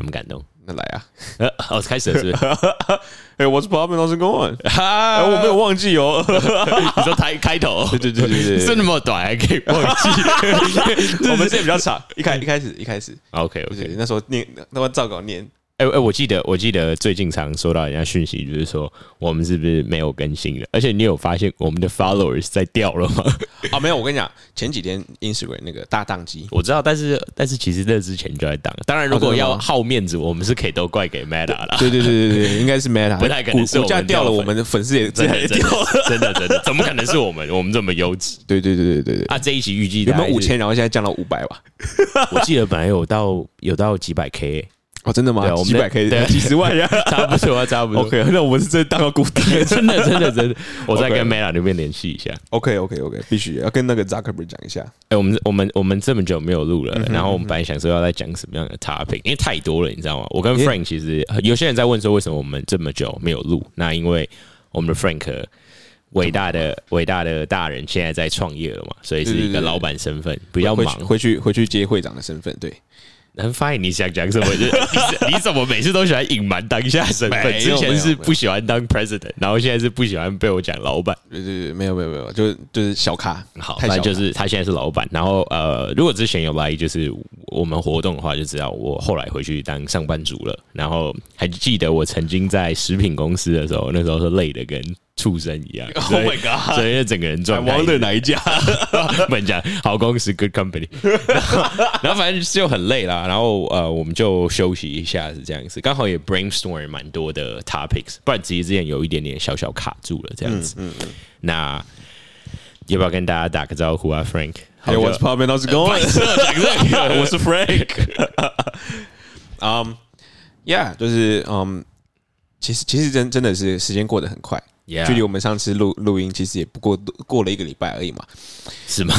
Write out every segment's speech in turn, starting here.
感不感动？那来啊！呃，哦，开始了是不是？哎，我是 Bob 老师公文，哈哎，我没有忘记哦。你说开开头，对对对对对，是那么短还可以忘记我们这比较长，一开一开始一开始，？OK OK，那时候念那么照稿念，哎哎，我记得我记得最近常收到人家讯息，就是说我们是不是没有更新了？而且你有发现我们的 followers 在掉了吗？啊，没有，我跟你讲，前几天 Instagram 那个大宕机，我知道，但是但是其实那之前就在当。当然，如果要好面子，我们是可以都怪给 Meta 啦。对对对对对，应该是 Meta，不太可能是我们掉了，掉粉我们的粉丝也真的也真掉了。的真的真的，怎么可能是我们？我们这么优质对对对对对对，啊！这一期预计有没有五千，，然后现在降到五百吧？我记得本来有到有到几百 K，哦，真的吗对啊我们的几百 K，对 几十万呀 差不多啊，差不多。？OK，那我们是真的当个股东。真的真的真的，我再跟 Meta 那边联系一下。OK OK OK，必须要跟那个 Zuckerberg 讲一下。哎、我们我们我们这么久没有录了，然后我们本来想说要再讲什么样的 topic，因为太多了，你知道吗？我跟 Frank 其实有些人在问说，为什么我们这么久没有录？那因为我们的 Frank 伟大的伟大的大人现在在创业了嘛，所以是一个老板身份，比较忙。回去回去接会长的身份，对，很 fine，你想讲什么？就是 你你怎么每次都喜欢隐瞒当下身份？之前是不喜欢当 president，然后现在是不喜欢被我讲老板。对对对，没有没有没有，就就是小咖，好，太小咖反正就是他现在是老板，然后呃，如果之前有来就是我们活动的话，就知道我后来回去当上班族了。然后还记得我曾经在食品公司的时候，那时候是累的跟畜生一样。Oh my god 所以整个人状态 wonder 哪一家？不能讲好公司 good company，然后 然后反正就很累啦，然后呃我们就休息一下是这样子，刚好也 brainstorm 蛮多的 topics，不然其实之前有一点点小小卡住了这样子。那要不要跟大家打个招呼啊，Frank？哎，我是 p o p 老师公文，讲这个，我是 Frank。嗯，Yeah，就是嗯，其实其实真真的是时间过得很快。距离我们上次录录音，其实也不过过了一个礼拜而已嘛。是吗？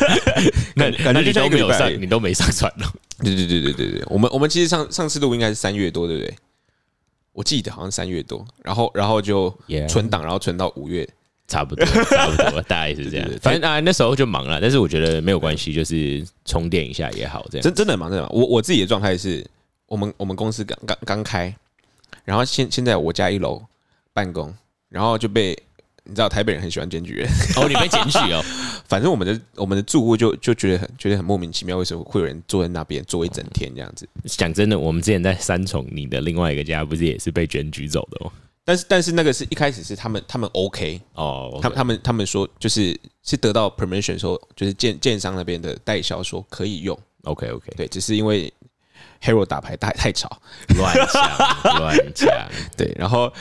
那感觉都没有像一个礼拜而已上，你都没上传了。对对对对对对，我们我们其实上上次录应该是三月多，对不对？我记得好像三月多，然后然后就存档，然后存到五月。差不多，差不多，大概是这样。反正啊，那时候就忙了，但是我觉得没有关系，就是充电一下也好，这样。真真的很忙，真的忙。我我自己的状态是，我们我们公司刚刚刚开，然后现现在我家一楼办公，然后就被你知道台北人很喜欢检举人，哦，你被检举哦，反正我们的我们的住户就就觉得很觉得很莫名其妙，为什么会有人坐在那边坐一整天这样子？讲真的，我们之前在三重，你的另外一个家不是也是被检举走的哦？但是但是那个是一开始是他们他们 OK，哦，他们他们他们说就是是得到 permission 说就是建建商那边的代销说可以用，OK OK，对，只是因为 Hero 打牌太太吵，乱讲乱讲，对，然后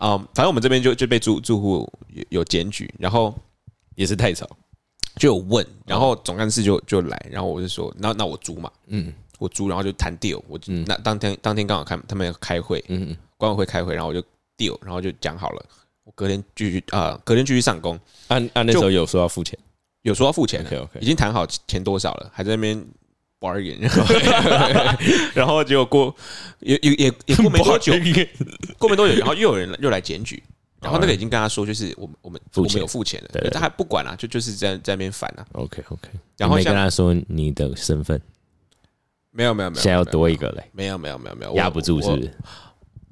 嗯，反正我们这边就就被住住户有有检举，然后也是太吵。就有问，然后总干事就就来，然后我就说，那那我租嘛，嗯。我租，然后就谈 deal，我就那当天当天刚好开他们要开会，嗯，管委会开会，然后我就 deal，然后就讲好了，我隔天继续啊、隔天继续上工，按按那时候有说要付钱？有说要付钱，OK OK，已经谈好钱多少了，还在那边 bargain，然后然后结果过也也也也过没多久，过没多久，然后又有人又来检举，然后那个已经跟他说，就是我们我们我们有付钱了，对对他还不管啊，就就是在在那边烦啊，OK OK，然后跟他说你的身份，没有没有没有，现在要多一个嘞，没有没有没有没有。压不住是不？我是？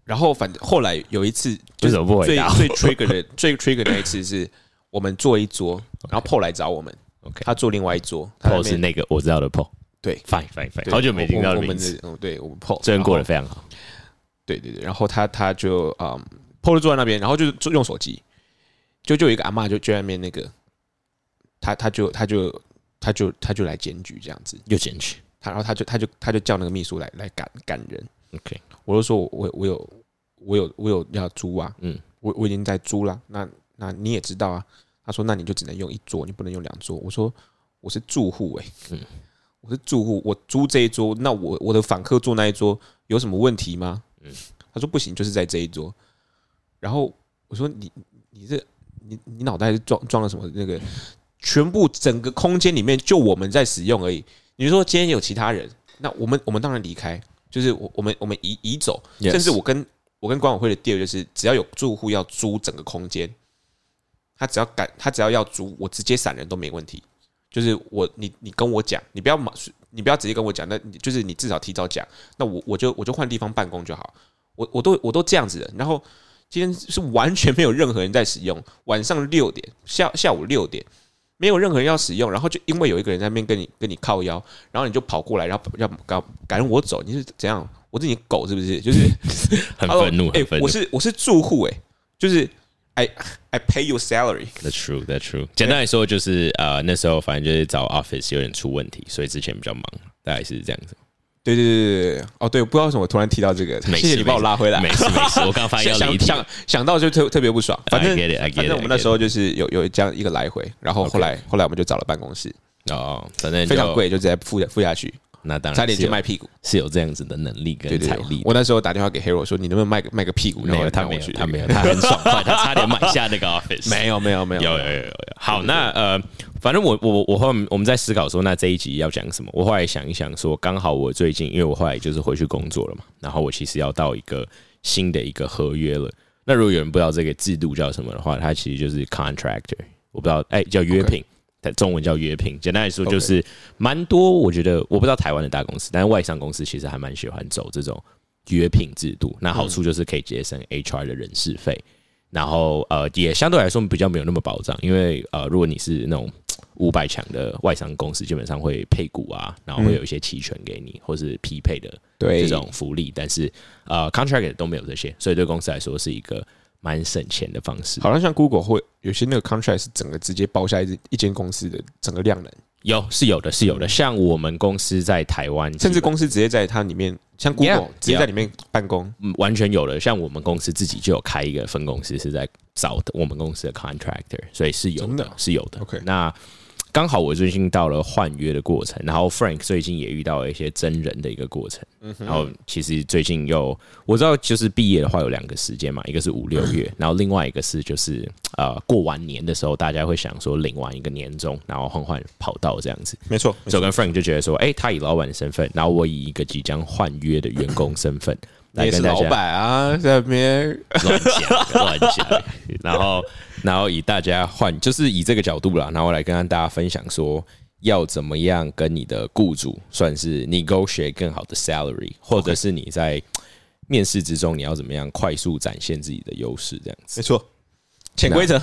然后反正后来有一次，为什么不回最答？最 trigger 的 最 trigger 的那一次是我们坐一桌，然后 PO 来找我们 OK 他坐另外一桌，他在 PO 那边是那个我知道的 PO，对，fine fine fine，好久没听到我我们的名字，嗯，对我们 pol，真过得非常好。对对对，然后他他就嗯 PO 就坐在那边，然后就就用手机，就就有一个阿嬷就就在那边那个，他他就他就他就他就来检举这样子，又检举。他然后他就他就他就叫那个秘书来来赶赶人，，OK，我就说我我我有我有我有要租啊，嗯。嗯，我我已经在租了，那那你也知道啊，他说那你就只能用一桌，你不能用两桌。我说我是住户哎、嗯我是住户，我租这一桌，那我我的访客坐那一桌有什么问题吗？嗯他说不行，就是在这一桌。然后我说你你这你你脑袋是装装了什么那个？全部整个空间里面就我们在使用而已。你说今天有其他人，那我们我们当然离开，就是我我们我们移移走甚至我跟我跟管委会的 deal 就是，只要有住户要租整个空间，他只要敢他只要要租，我直接闪人都没问题。就是我你你跟我讲，你不要马你不要直接跟我讲，那你就是你至少提早讲，那我我就我就换地方办公就好。我我都我都这样子的。然后今天是完全没有任何人在使用，晚上六点下下午六点没有任何人要使用，然后就因为有一个人在那边跟你跟你靠腰，然后你就跑过来，然后要赶赶我走，你是怎样？我是你狗是不是？就是 很愤怒，哎。我是我是住户哎、就是 I I pay you salary。That's true, that's true。简单来说就是呃，那时候反正就是找 office 有点出问题，所以之前比较忙，大概是这样子。对对对对对，哦对，不知道为什么我突然提到这个，没事谢谢你把我拉回来。没事没事，我刚刚发现。想想想到就特特别不爽，反正 I get it, I get it, 反正我们那时候就是有有这样一个来回，然后后来后来我们就找了办公室，哦，反正非常，贵，就直接付付下去，那当然差点是有就卖屁股。是有这样子的能力跟财力，。我那时候打电话给 Hero 说，你能不能卖个卖个屁股？没有，他没有，他没有，他很爽快，他差点买下那个 office。没有没有没有有有有有有。好，那呃，反正我我我后来我们在思考说，那这一集要讲什么？我后来想一想说，刚好我最近因为我后来就是回去工作了嘛，然后我其实要到一个新的一个合约了。那如果有人不知道这个制度叫什么的话，它其实就是 contractor，我不知道，哎、叫约聘。它中文叫约聘，简单来说就是蛮多。我觉得我不知道台湾的大公司，但是外商公司其实还蛮喜欢走这种约聘制度。那好处就是可以节省 HR 的人事费，然后呃也相对来说比较没有那么保障，因为呃如果你是那种五百强的外商公司，基本上会配股啊，然后会有一些期权给你，或是匹配的对这种福利，但是呃 contract 都没有这些，所以对公司来说是一个蛮省钱的方式。好像像 Google 会有些那个 contract 是整个直接包下一一间公司的整个量能，有是有的，是有的。像我们公司在台湾，甚至公司直接在它里面，像 Google Yeah，直接在里面办公。嗯完全有的。像我们公司自己就有开一个分公司，是在找的我们公司的 contractor，所以是有的的，是有的。OK 那刚好我最近到了换约的过程，然后 Frank 最近也遇到了一些真人的一个过程。然后其实最近又我知道，就是毕业的话有两个时间嘛，一个是五六月，然后另外一个是就是呃过完年的时候，大家会想说领完一个年终，然后换换跑道这样子。没错，所以我跟 Frank 就觉得说，哎、他以老板的身份，然后我以一个即将换约的员工身份你也是来跟大家老板啊，在那边 乱讲乱讲，然后然后以大家换，就是以这个角度啦，然后来跟大家分享说。要怎么样跟你的雇主算是 negotiate 更好的 salary，或者是你在面试之中你要怎么样快速展现自己的优势，这样子没。错，潜规则。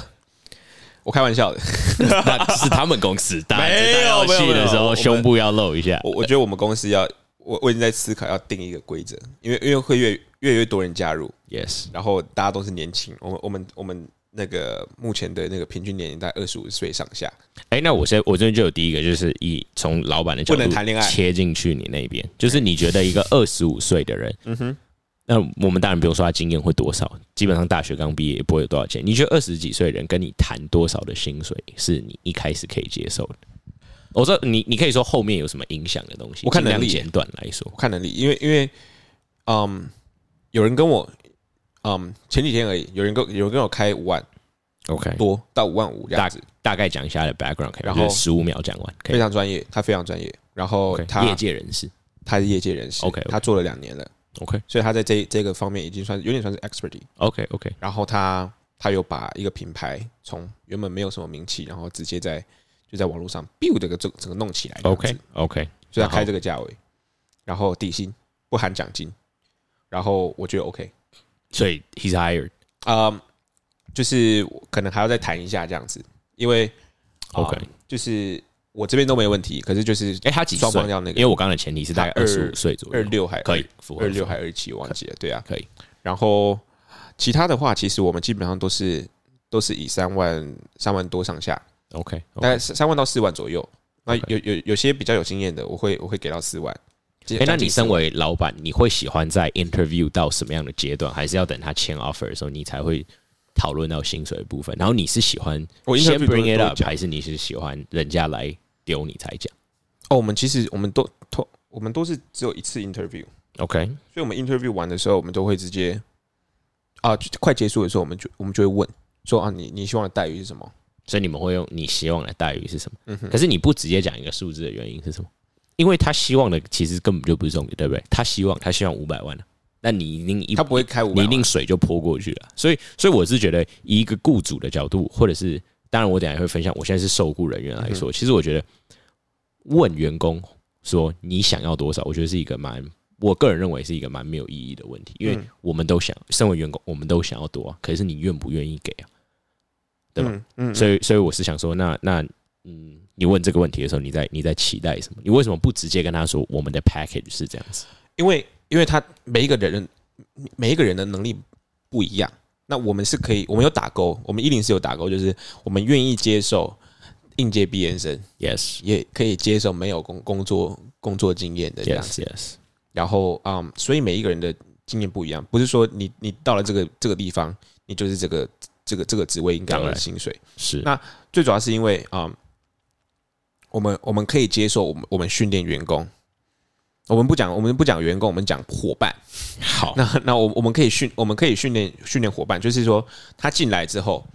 我开玩笑的，那是他们公司，大家没有没有去的时候胸部要露一下。我我觉得我们公司要，我我已经在思考要定一个规则，因为因为会越越来越多人加入，Yes，然后大家都是年轻，我们我们我们那个目前的那个平均年龄在二十五岁上下，哎、那我现在我这边就有第一个，就是以从老板的角度不能谈恋爱切进去你那边，就是你觉得一个二十五岁的人，嗯哼，那我们当然不用说他经验会多少，基本上大学刚毕业也不会有多少钱。你觉得二十几岁的人跟你谈多少的薪水是你一开始可以接受的？我说你，你可以说后面有什么影响的东西，我看能力简短来说我看能力，因为因为嗯，有人跟我嗯前几天而已，有人跟有人跟我开五万，OK，多到五万五这样子，大概讲一下的 background，然后十五秒讲完，非常专业，他非常专业，然后 OK，他业界人士。他是业界人士 OK，OK。他做了两年了，，OK。所以他在这这个方面已经算有点算是 expertise。OK OK，然后他他有把一个品牌从原本没有什么名气，然后直接在就在网络上 build 这个整整个弄起来这样子。OK OK，所以他开这个价位，然后底薪不含奖金，然后我觉得 OK，所以 he's hired。嗯、就是可能还要再谈一下这样子，因为、啊 OK 就是我这边都没问题，可是就是哎、他几岁？双方要那个因为我刚刚的前提是大概他二十五岁左右，二六还可以二六还二七，我忘记了，对啊，可以。然后其他的话，其实我们基本上都是都是以三万三万多上下，OK，大概三万到四万左右。那有有有些比较有经验的，我会我会给到四万。哎、那你身为老板，你会喜欢在 interview 到什么样的阶段，还是要等他签 offer 的时候，你才会讨论到薪水的部分？然后你是喜欢我先 bring it up，还是你是喜欢人家来丢你才讲哦，我们其实我们都都我们都是只有一次 interview，？OK，所以我们 interview 完的时候，我们都会直接啊，快结束的时候，我们就我们就会问说啊，你你希望的待遇是什么？所以你们会用你希望的待遇是什么？嗯哼可是你不直接讲一个数字的原因是什么？因为他希望的其实根本就不是重点，对不对？他希望他希望五百万啊，那你一定一他不会开五百你一，定水就泼过去了。所以，所以我是觉得，以一个雇主的角度，或者是当然，我等一下会分享，我现在是受雇人员来说，其实我觉得问员工说你想要多少，我觉得是一个蛮，我个人认为是一个蛮没有意义的问题，因为我们都想，身为员工，我们都想要多啊，可是你愿不愿意给啊？对吧？嗯所以，所以我是想说，那那嗯，你问这个问题的时候，你在你在期待什么？你为什么不直接跟他说我们的 package 是这样子？因为因为他每一个人每一个人的能力不一样，那我们是可以，我们有打勾，我们一零是有打勾，就是我们愿意接受应届毕业生，Yes, 也可以接受没有工工作工作经验的这样子。yes. 然后嗯，所以每一个人的经验不一样，不是说你你到了这个这个地方，你就是这个这个这个职位应该有的薪水。是那最主要是因为啊、嗯我们我们可以接受我们我们训练员工，我们不讲我们不讲员工，我们讲伙伴。好，那那我我们可以训我们可以训练训练伙伴，就是说他进来之后，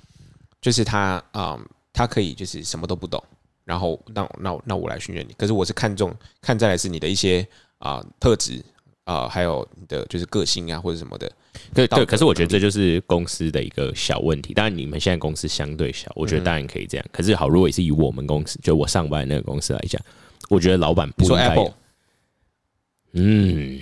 就是他啊、嗯他可以就是什么都不懂，然后那那那我来训练你。可是我是看重看在来是你的一些啊、特质啊、还有你的就是个性啊或者什么的。对对，可是我觉得这就是公司的一个小问题。当然，你们现在公司相对小，我觉得当然可以这样。可是好，如果也是以我们公司，就我上班的那个公司来讲，我觉得老板不应该 Apple 嗯，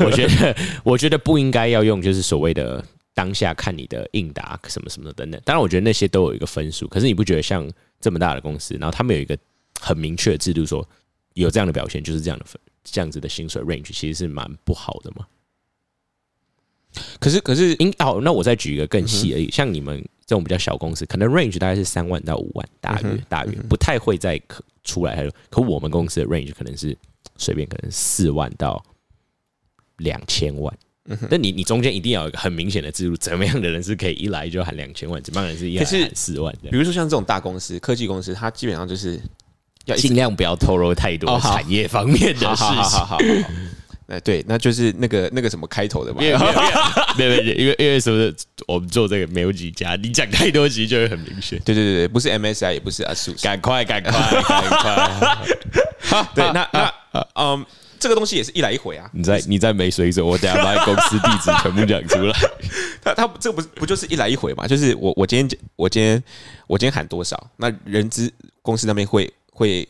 我觉得我觉得不应该要用就是所谓的当下看你的应答什么什么的等等。当然，我觉得那些都有一个分数，可是你不觉得像这么大的公司，然后他们有一个很明确的制度说有这样的表现就是这样的分这样子的薪水 range，其实是蛮不好的嘛。可是可是应哦，那我再举一个更细而已，像你们这种比较小公司，可能 range 大概是三万到五万，大约大约不太会再可出来。还有，可我们公司的 range 可能是随便可能四万到两千万。但你你中间一定要有一个很明显的制度，怎么样的人是可以一来就喊两千万，怎么样的人是一来喊四万这比？如说像这种大公司、科技公司，它基本上就是要尽量不要透露太多产业方面的事情。好好好。哎，对，那就是那个那个什么开头的嘛因。为没有没有没有 因为因为什么？我们做这个没有几家，你讲太多其实就会很明显。对对对对，不是 MSI，也不是 ASUS。赶快赶快赶快！对，那那嗯，这个东西也是一来一回啊。你在你在没水准，我等下把你公司地址全部讲出来。他他这个不是不就是一来一回嘛？就是我我今天我今天我今天喊多少，那人资公司那边会会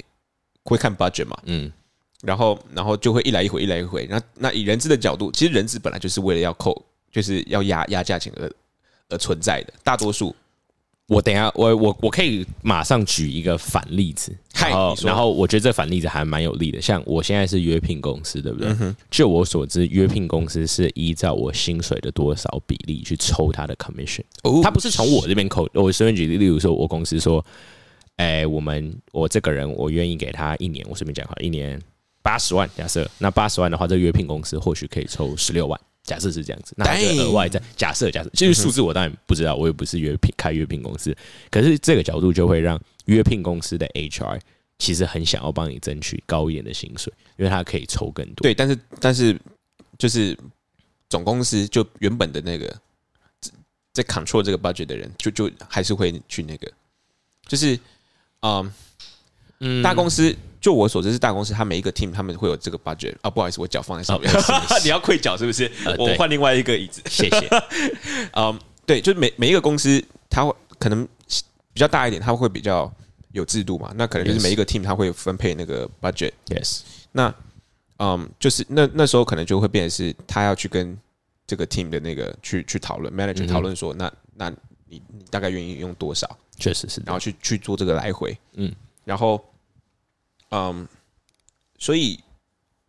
会看 budget 嘛，嗯，然后然后就会一来一回一来一回。那那以人资的角度，其实人资本来就是为了要扣，就是要压压价钱而而存在的，大多数。我等一下我我我可以马上举一个反例子，然后然后我觉得这反例子还蛮有利的。像我现在是约聘公司，对不嗯对？就我所知，约聘公司是依照我薪水的多少比例去抽他的 commission。哦他不是从我这边扣。我随便举例，例如说，我公司说，哎、我们我这个人我愿意给他一年，我随便讲好，一年八十万，假设那八十万的话，这约聘公司或许可以抽十六万。假设是这样子，那额外再假设假设，其实数字我当然不知道，我也不是约聘开约聘公司，可是这个角度就会让约聘公司的 HR 其实很想要帮你争取高一点的薪水，因为他可以抽更多。对，但是但是就是总公司就原本的那个在 control 这个 budget 的人，就就还是会去那个，就是嗯，嗯。大公司就我所知是大公司，它每一个 team 他们会有这个 budget 啊，不好意思，我脚放在上面，你要跪脚是不是？呃我换另外一个椅子，谢谢。嗯，对，就是每每一个公司，它会可能比较大一点，它会比较有制度嘛，那可能就是每一个 team 它会分配那个 budget。yes，那嗯，就是那那时候可能就会变成是他要去跟这个 team 的那个去去讨论，manager 讨论说，那那你你大概愿意用多少，确实是。然后去去做这个来回，嗯，然后嗯，所以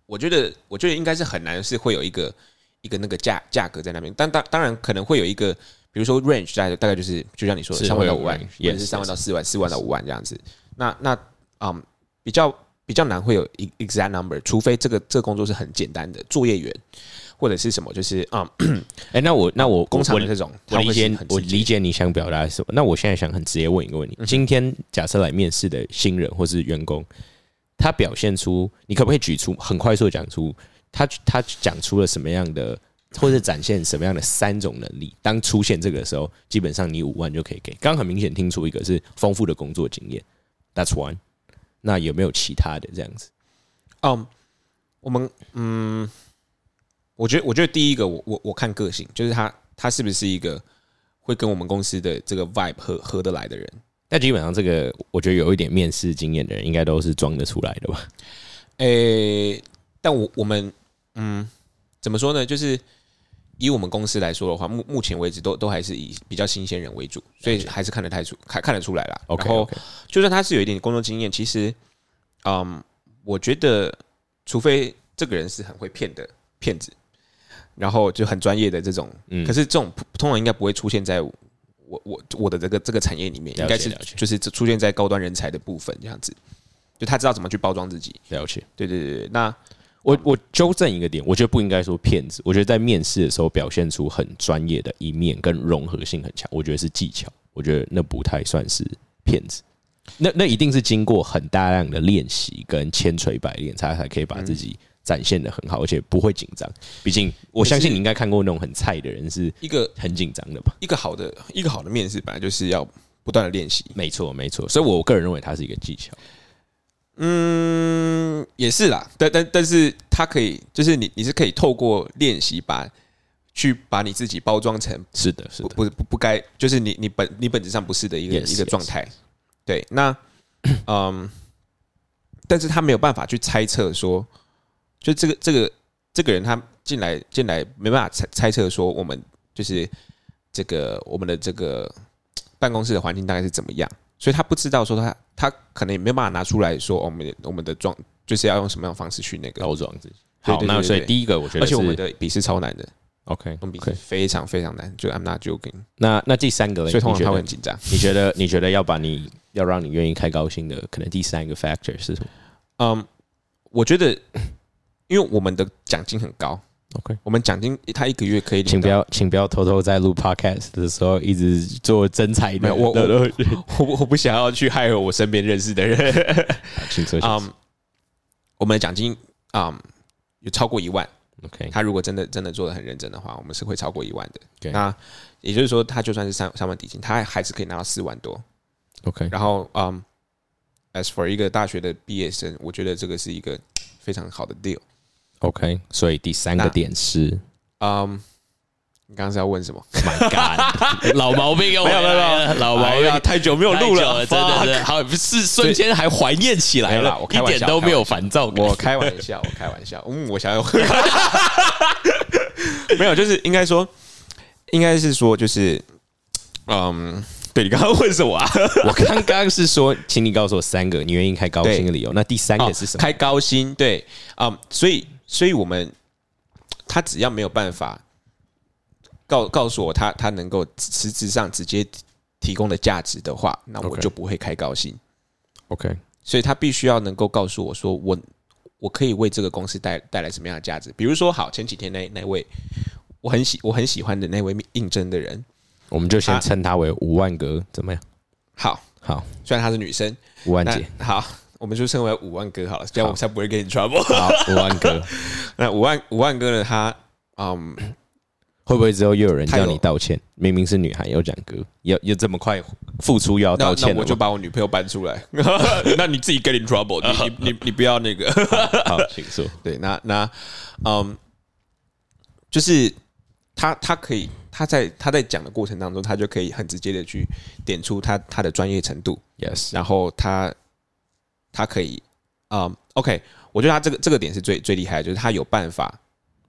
我觉得我觉得应该是很难是会有一个一个那个价价格在那边，但当当然可能会有一个，比如说 range 大概大概就是就像你说的三万到五万者是三万到四万，四万到五万这样子。那那嗯，比较比较难会有一 exact number，除非这个这个工作是很简单的作业员或者是什么，就是啊、嗯、哎、那我那我我工厂的这种，我理解我理解你想表达的是什么。那我现在想很直接问一个问题：今天假设来面试的新人或是员工，他表现出，你可不可以举出很快速地讲出他他讲出了什么样的，或者展现什么样的三种能力？当出现这个的时候，基本上你五万就可以给。刚刚很明显听出一个是丰富的工作经验，That's one。那有没有其他的这样子？嗯，我们嗯，我觉得我觉得第一个，我我我看个性，就是他他是不是一个会跟我们公司的这个 vibe 合合得来的人。但基本上这个，我觉得有一点面试经验的人，应该都是装得出来的吧？诶、但我我们嗯，怎么说呢？就是以我们公司来说的话，目目前为止都都还是以比较新鲜人为主，所以还是看得太出看看得出来啦。OK，然后 OK 就算他是有一点工作经验，其实，嗯，我觉得除非这个人是很会骗的骗子，然后就很专业的这种，嗯可是这种通常应该不会出现在我我我的这个这个产业里面，应该是就是出现在高端人才的部分这样子，就他知道怎么去包装自己。了解。对对对对，那我我纠正一个点，我觉得不应该说骗子，我觉得在面试的时候表现出很专业的一面跟融合性很强，我觉得是技巧，我觉得那不太算是骗子。那那一定是经过很大量的练习跟千锤百炼，才才可以把自己展现的很好，而且不会紧张。毕竟我相信你应该看过那种很菜的人是一个很紧张的吧？一个好的一个好的面试本来就是要不断的练习。没错，没错。所以我个人认为它是一个技巧。嗯，也是啦，但但但是它可以，就是你你是可以透过练习把去把你自己包装成是的，是不的，不不不该，就是你你本你本质上不是的一个 Yes, 一个状态。对，那嗯，但是他没有办法去猜测说，就这个这个这个人他进来进来没办法猜猜测说我们就是这个我们的这个办公室的环境大概是怎么样，所以他不知道说他他可能也没有办法拿出来说、哦我们我们的状就是要用什么样的方式去那个，包装自己。好，那所以第一个我觉得，而且我们的笔试超难的，OK 我们笔试非常非常难，就 I'm not joking，那那第三个嘞，所以通常他会很紧张。你觉得你觉得要把你要让你愿意开高薪的，可能第三个 factor 是什么？嗯，我觉得，因为我们的奖金很高，？OK，我们奖金他一个月可以领，请不要请不要偷偷在录 podcast 的时候一直做真彩的，没有我我我我不我不想要去害我身边认识的人。请说，请说嗯，我们的奖金嗯有超过一万，OK，他如果真的真的做的很认真的话，我们是会超过一万的。对那也就是说，他就算是三三万底薪，他还是可以拿到四万多。OK，然后嗯，as for 一个大学的毕业生，我觉得这个是一个非常好的 deal。OK，所以第三个点是嗯，你刚刚是要问什么？，My God，老毛病又没有没有老毛病太久没有录了，真的是好，是瞬间还怀念起来了，一我一点都没有烦躁。我开玩笑，我开玩笑。嗯，我想要 没有，就是应该说，应该是说，就是嗯，对你刚刚问什么啊？我刚刚是说，请你告诉我三个你愿意开高薪的理由，那第三个是什么？哦开高薪，对，嗯，所以，所以我们他只要没有办法告告诉我他他能够实质上直接提供的价值的话，那我就不会开高薪。OK，所以他必须要能够告诉我说，我我可以为这个公司带带来什么样的价值。比如说，好，前几天那那位我很喜我很喜欢的那位应征的人，我们就先啊称他为五万哥，怎么样？好，好，虽然她是女生，那五万姐，好，我们就称为五万哥好了，这样我才不会 get in trouble。好，五万哥，那五万五万哥呢？他嗯，会不会之后又有人叫你道歉？明明是女孩，要讲哥，要要这么快付出又要道歉那我就把我女朋友搬出来，那你自己 get in trouble，你你你你不要那个。好，请说。对，那那嗯，就是他他可以他在他在讲的过程当中，他就可以很直接的去点出他他的专业程度，Yes，然后他他可以嗯，OK，我觉得他这个这个点是最最厉害的，就是他有办法，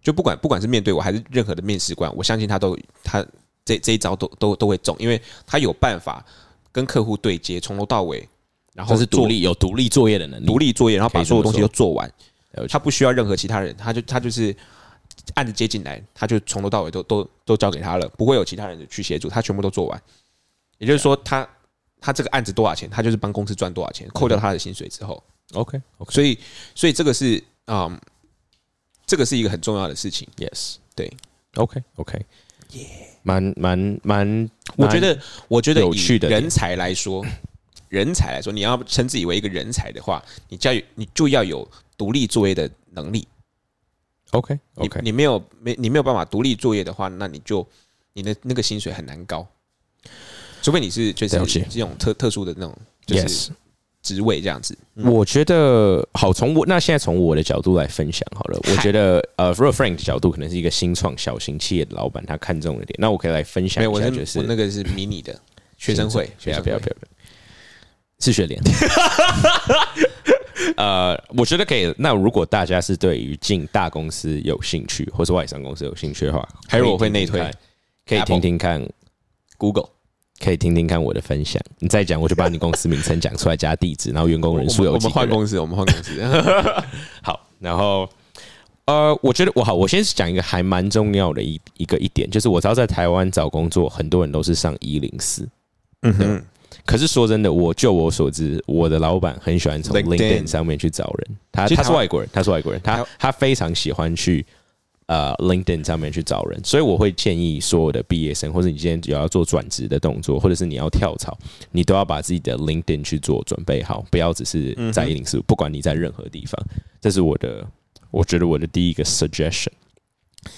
就不管不管是面对我还是任何的面试官，我相信他都他这这一招都都都会中，因为他有办法跟客户对接，从头到尾，然后是独立有独立作业的能力，独立作业，然后把所有东西都做完。他不需要任何其他人，他就他就是案子接进来，他就从头到尾都都都交给他了，不会有其他人去协助，他全部都做完。也就是说，他他这个案子多少钱，他就是帮公司赚多少钱，扣掉他的薪水之后，OK 所以所以这个是嗯，这个是一个很重要的事情。Yes 对。OK OK，耶蛮蛮蛮，我觉得，我觉得以有趣的人才来说，人才来说，你要称自己为一个人才的话，你就要你就要有独立作业的能力。OK 你 OK，你没有没你没有办法独立作业的话，那你就你的那个薪水很难高，除非你是就是这种特特殊的那种就是职位这样子。我觉得好，从我那现在从我的角度来分享好了。我觉得呃 r o Frank 的角度可能是一个新创小型企业的老板，他看中的点。那我可以来分享一下，就是我那个是迷你的 学生会，不要学生会不要不要不要，是学联。呃，我觉得可以。那如果大家是对于进大公司有兴趣，或是外商公司有兴趣的话，还有我会内推，可以听听看 Google，可以听听看我的分享。你再讲，我就把你公司名称讲出来，加地址，然后员工人数有几我们换公司，我们换公司。好，然后呃，我觉得我好，我先讲一个还蛮重要的一一个一点，就是我知道在台湾找工作，很多人都是上一零四。嗯哼。可是说真的，我就我所知，我的老板很喜欢从 LinkedIn 上面去找人。他他是外国人，他是外国人，他他非常喜欢去呃 LinkedIn 上面去找人。所以我会建议所有的毕业生，或者你今天有要做转职的动作，或者是你要跳槽，你都要把自己的 LinkedIn 去做准备好，不要只是在一零四，不管你在任何地方。这是我的，我觉得我的第一个 suggestion。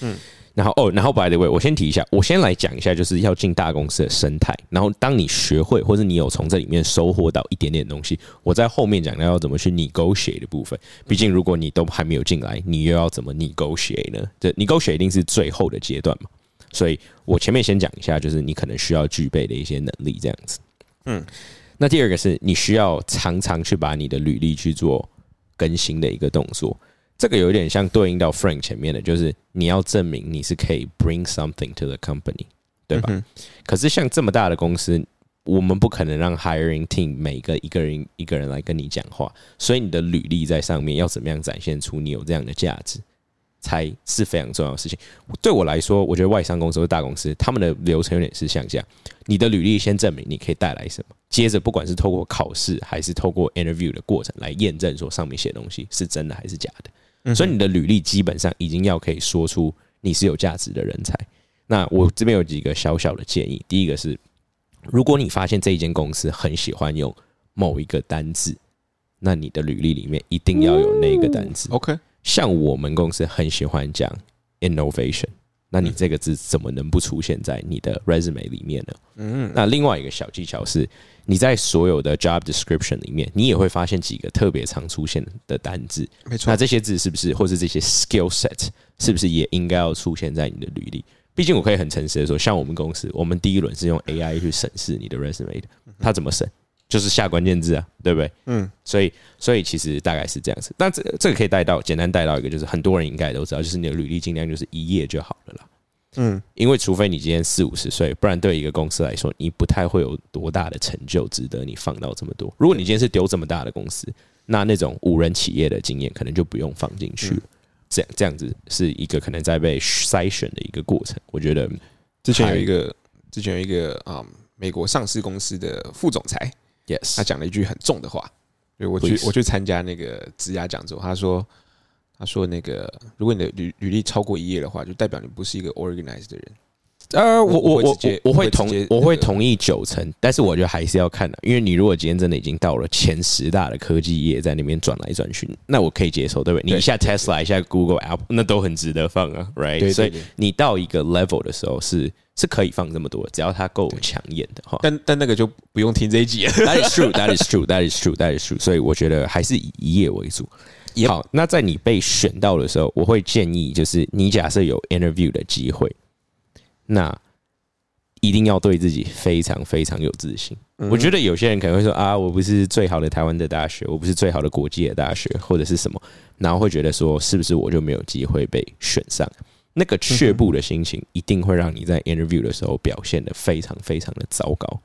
嗯。然后哦，然后 by the way，我先提一下，我先来讲一下，就是要进大公司的生态。然后当你学会或者你有从这里面收获到一点点东西，我在后面讲到要怎么去 negotiate 的部分。毕竟如果你都还没有进来，你又要怎么 negotiate 呢？这 negotiate 一定是最后的阶段嘛。所以我前面先讲一下，就是你可能需要具备的一些能力，这样子。嗯，那第二个是你需要常常去把你的履历去做更新的一个动作。这个有点像对应到 Frank 前面的，就是你要证明你是可以 bring something to the company，对吧？可是像这么大的公司，我们不可能让 hiring team 每个一个人一个人来跟你讲话，所以你的履历在上面要怎么样展现出你有这样的价值，才是非常重要的事情。对我来说，我觉得外商公司或大公司，他们的流程有点是像这样：你的履历先证明你可以带来什么，接着不管是透过考试还是透过 interview 的过程来验证说上面写东西是真的还是假的。所以你的履历基本上已经要可以说出你是有价值的人才。那我这边有几个小小的建议。第一个是，如果你发现这一间公司很喜欢用某一个单字，那你的履历里面一定要有那个单字。OK，像我们公司很喜欢讲 innovation。那你这个字怎么能不出现在你的 resume 里面呢？嗯，那另外一个小技巧是，你在所有的 job description 里面，你也会发现几个特别常出现的单字。没错，那这些字是不是，或是这些 skill set 是不是也应该要出现在你的履历？毕竟我可以很诚实的说，像我们公司，我们第一轮是用 AI 去审视你的 resume 的，它怎么审？就是下关键字啊，对不对？嗯，所以所以其实大概是这样子。那这这个可以带到简单带到一个，就是很多人应该都知道，就是你的履历尽量就是一页就好了啦。嗯，因为除非你今天四五十岁，不然对一个公司来说，你不太会有多大的成就值得你放到这么多。如果你今天是丢这么大的公司，那那种五人企业的经验可能就不用放进去了。这样这样子是一个可能在被筛选的一个过程。我觉得之前有一个之前有一个啊，美国上市公司的副总裁。Yes，他讲了一句很重的话。对我去，我去参加那个职涯讲座。他说：“他说那个，如果你的履履历超过一页的话，就代表你不是一个 organized 的人。”呃，我我我我会同我会同意九成，但是我觉得还是要看的，因为你如果今天真的已经到了前十大的科技业，在那边转来转去，那我可以接受，对不对？你一下 Tesla，一下 Google、Apple，那都很值得放啊，right？所以你到一个 level 的时候是。是可以放这么多，只要它够抢眼的哈。但但那个就不用听这一集。That is true. That is true. That is true. That is true. 所以我觉得还是以一页为主。好，那在你被选到的时候，我会建议就是你假设有 interview 的机会，那一定要对自己非常非常有自信。我觉得有些人可能会说啊，我不是最好的台湾的大学，我不是最好的国际的大学，或者是什么，然后会觉得说是不是我就没有机会被选上？那个却步的心情，一定会让你在 interview 的时候表现的非常非常的糟糕。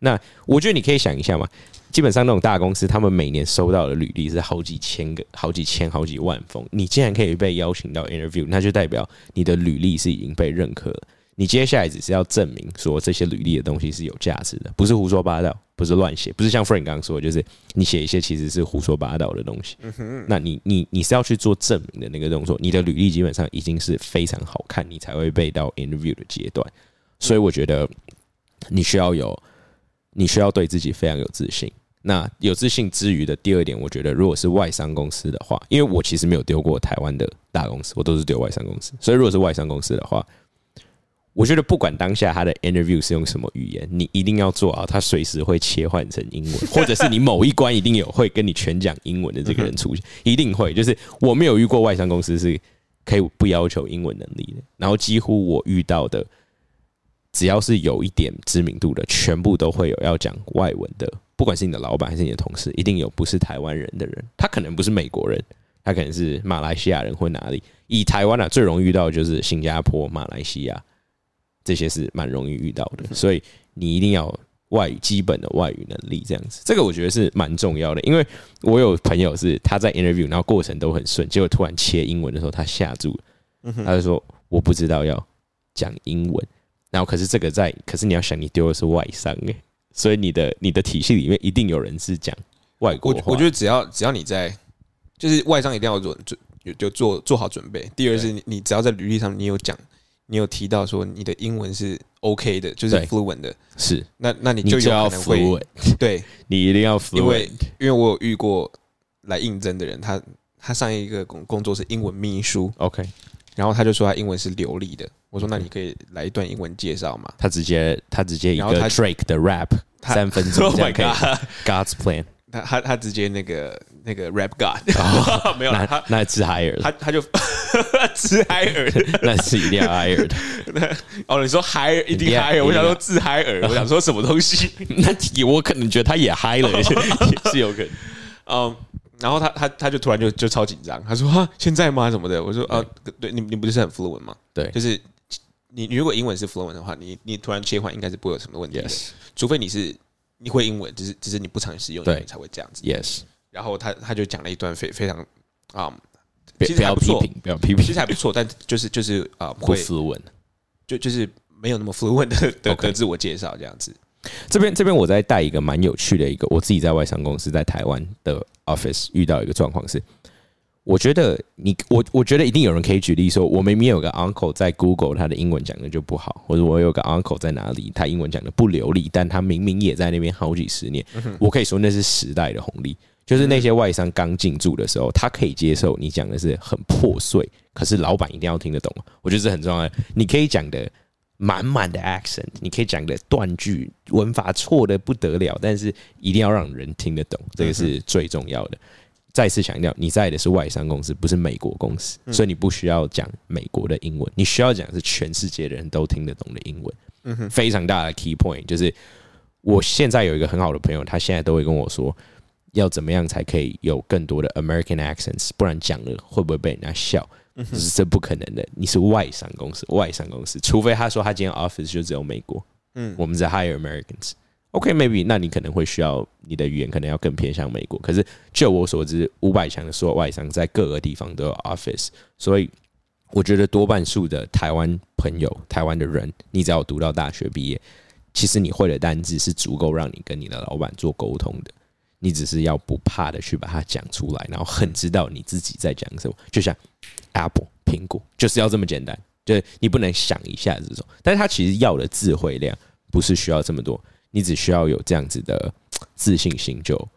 那我觉得你可以想一下嘛，基本上那种大公司，他们每年收到的履历是好几千个、好几千、好几万封。你竟然可以被邀请到 interview，那就代表你的履历是已经被认可了。你接下来只是要证明说这些履历的东西是有价值的，不是胡说八道，不是乱写，不是像 Frank 刚刚说，就是你写一些其实是胡说八道的东西。那你你你是要去做证明的那个动作，你的履历基本上已经是非常好看，你才会被到 interview 的阶段。所以我觉得你需要有，你需要对自己非常有自信。那有自信之余的第二点，我觉得如果是外商公司的话，因为我其实没有丢过台湾的大公司，我都是丢外商公司，所以如果是外商公司的话。我觉得不管当下他的 interview 是用什么语言，你一定要做好，他随时会切换成英文，或者是你某一关一定有会跟你全讲英文的这个人出现，一定会。就是我没有遇过外商公司是可以不要求英文能力的，然后几乎我遇到的，只要是有一点知名度的，全部都会有要讲外文的不管是你的老板还是你的同事，一定有不是台湾人的人，他可能不是美国人，他可能是马来西亚人或哪里。以台湾啊，最容易遇到的就是新加坡、马来西亚，这些是蛮容易遇到的，所以你一定要外语基本的外语能力，这样子，这个我觉得是蛮重要的。因为我有朋友是他在 interview，然后过程都很顺，结果突然切英文的时候，他吓住了，他就说我不知道要讲英文，然后可是这个在，可是你要想你丢的是外商诶，所以你的你的体系里面一定有人是讲外国话。我觉得只要只要你在，就是外商一定要做准就做做好准备。第二是你你只要在履历上你有讲。你有提到说你的英文是 OK 的，就是 fluent 的，是。那那你就要 fluent，对。你一定要 fluent，因为因为我有遇过来应征的人，他他上一个工工作是英文秘书，OK，然后他就说他英文是流利的，我说那你可以来一段英文介绍嘛？他直接他直接一个 Drake 的 rap 三分钟，Oh my God，God's plan。他他他直接那个那个 rap god 没有那他那自 hire 他他就 自 hire 那是一定要 hire 的哦你说 hire 一定 hire 我想说自 hire 我想说什么东西？那我可能觉得他也 hire 了也是有可能。嗯然后他他他就突然就就超紧张他说啊现在吗？什么的我说啊对。你你不是很 fluent 吗？对。就是你你如果英文是 fluent 的话你你突然切换应该是不会有什么问题的。除非你是。你会英文，只是只是你不常使用，对。才会这样子。Yes，然后他他就讲了一段非非常啊，其实还不错，不要批评，其实还不错，但就是就是啊，会 fluent，就就是没有那么 fluent 的的自我介绍这样子。这边这边我在带一个蛮有趣的一个，我自己在外商公司在台湾的 office 遇到一个状况是。我觉得你我我觉得一定有人可以举例说，我明明有个 uncle 在 Google，他的英文讲的就不好，或者我有个 uncle 在哪里，他英文讲的不流利，但他明明也在那边好几十年，我可以说那是时代的红利。就是那些外商刚进驻的时候，他可以接受你讲的是很破碎，可是老板一定要听得懂。我觉得这很重要。你可以讲的满满的 accent，你可以讲的断句文法错的不得了，但是一定要让人听得懂，这个是最重要的。再次强调，你在的是外商公司，不是美国公司，所以你不需要讲美国的英文，你需要讲是全世界的人都听得懂的英文。嗯非常大的 key point 就是，我现在有一个很好的朋友，他现在都会跟我说，要怎么样才可以有更多的 American accents，不然讲了会不会被人家笑？这是这不可能的。你是外商公司，外商公司，除非他说他今天 office 就只有美国，嗯，我们在 hire Americans。OK，maybe，那你可能会需要你的语言可能要更偏向美国。可是就我所知，五百强的所有外商在各个地方都有 office，所以我觉得多半数的台湾朋友、台湾的人，你只要读到大学毕业，其实你会的单字是足够让你跟你的老板做沟通的。你只是要不怕的去把它讲出来，然后很知道你自己在讲什么。就像 Apple 苹果，就是要这么简单，就是你不能想一下这种，但是它其实要的智慧量不是需要这么多。你只需要有这样子的自信心就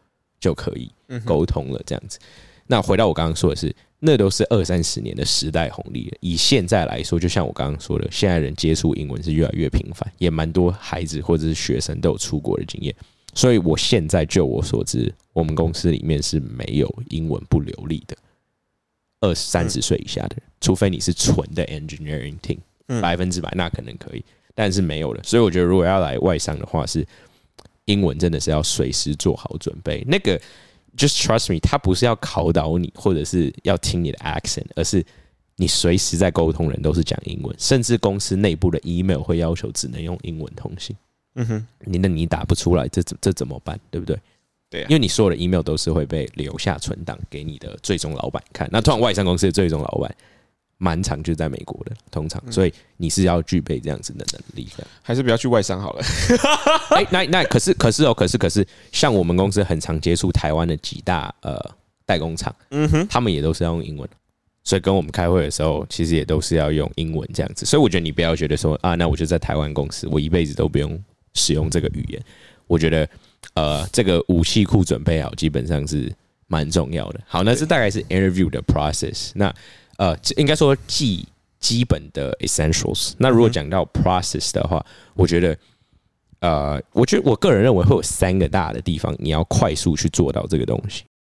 就可以沟通了。这样子，那回到我刚刚说的是，那都是二三十年的时代红利了。以现在来说，就像我刚刚说的，现在人接触英文是越来越频繁，也蛮多孩子或者是学生都有出国的经验。所以，我现在就我所知，我们公司里面是没有英文不流利的二三十岁以下的人，除非你是纯的 engineering team，百分之百那可能可以。但是没有了，所以我觉得如果要来外商的话，是英文真的是要随时做好准备。那个 just trust me，他不是要考倒你，或者是要听你的 accent，而是你随时在沟通，人都是讲英文，甚至公司内部的 email 会要求只能用英文通信。嗯哼，你那你打不出来，这怎这怎么办？对不对？对，因为你所有的 email 都是会被留下存档给你的最终老板看。那通常外商公司的最终老板。蛮长就在美国的，通常，所以你是要具备这样子的能力的，还是不要去外商好了。哎，那那可是可是哦，可是可是，像我们公司很常接触台湾的几大呃代工厂，嗯哼，他们也都是要用英文，所以跟我们开会的时候，其实也都是要用英文这样子。所以我觉得你不要觉得说啊，那我就在台湾公司，我一辈子都不用使用这个语言。我觉得呃，这个武器库准备好，基本上是蛮重要的。好，那这大概是 interview 的 process。那呃，应该说记基本的 essentials。那如果讲到 process 的话，我觉得，呃，我觉得我个人认为会有三个大的地方，你要快速去做到这个东西。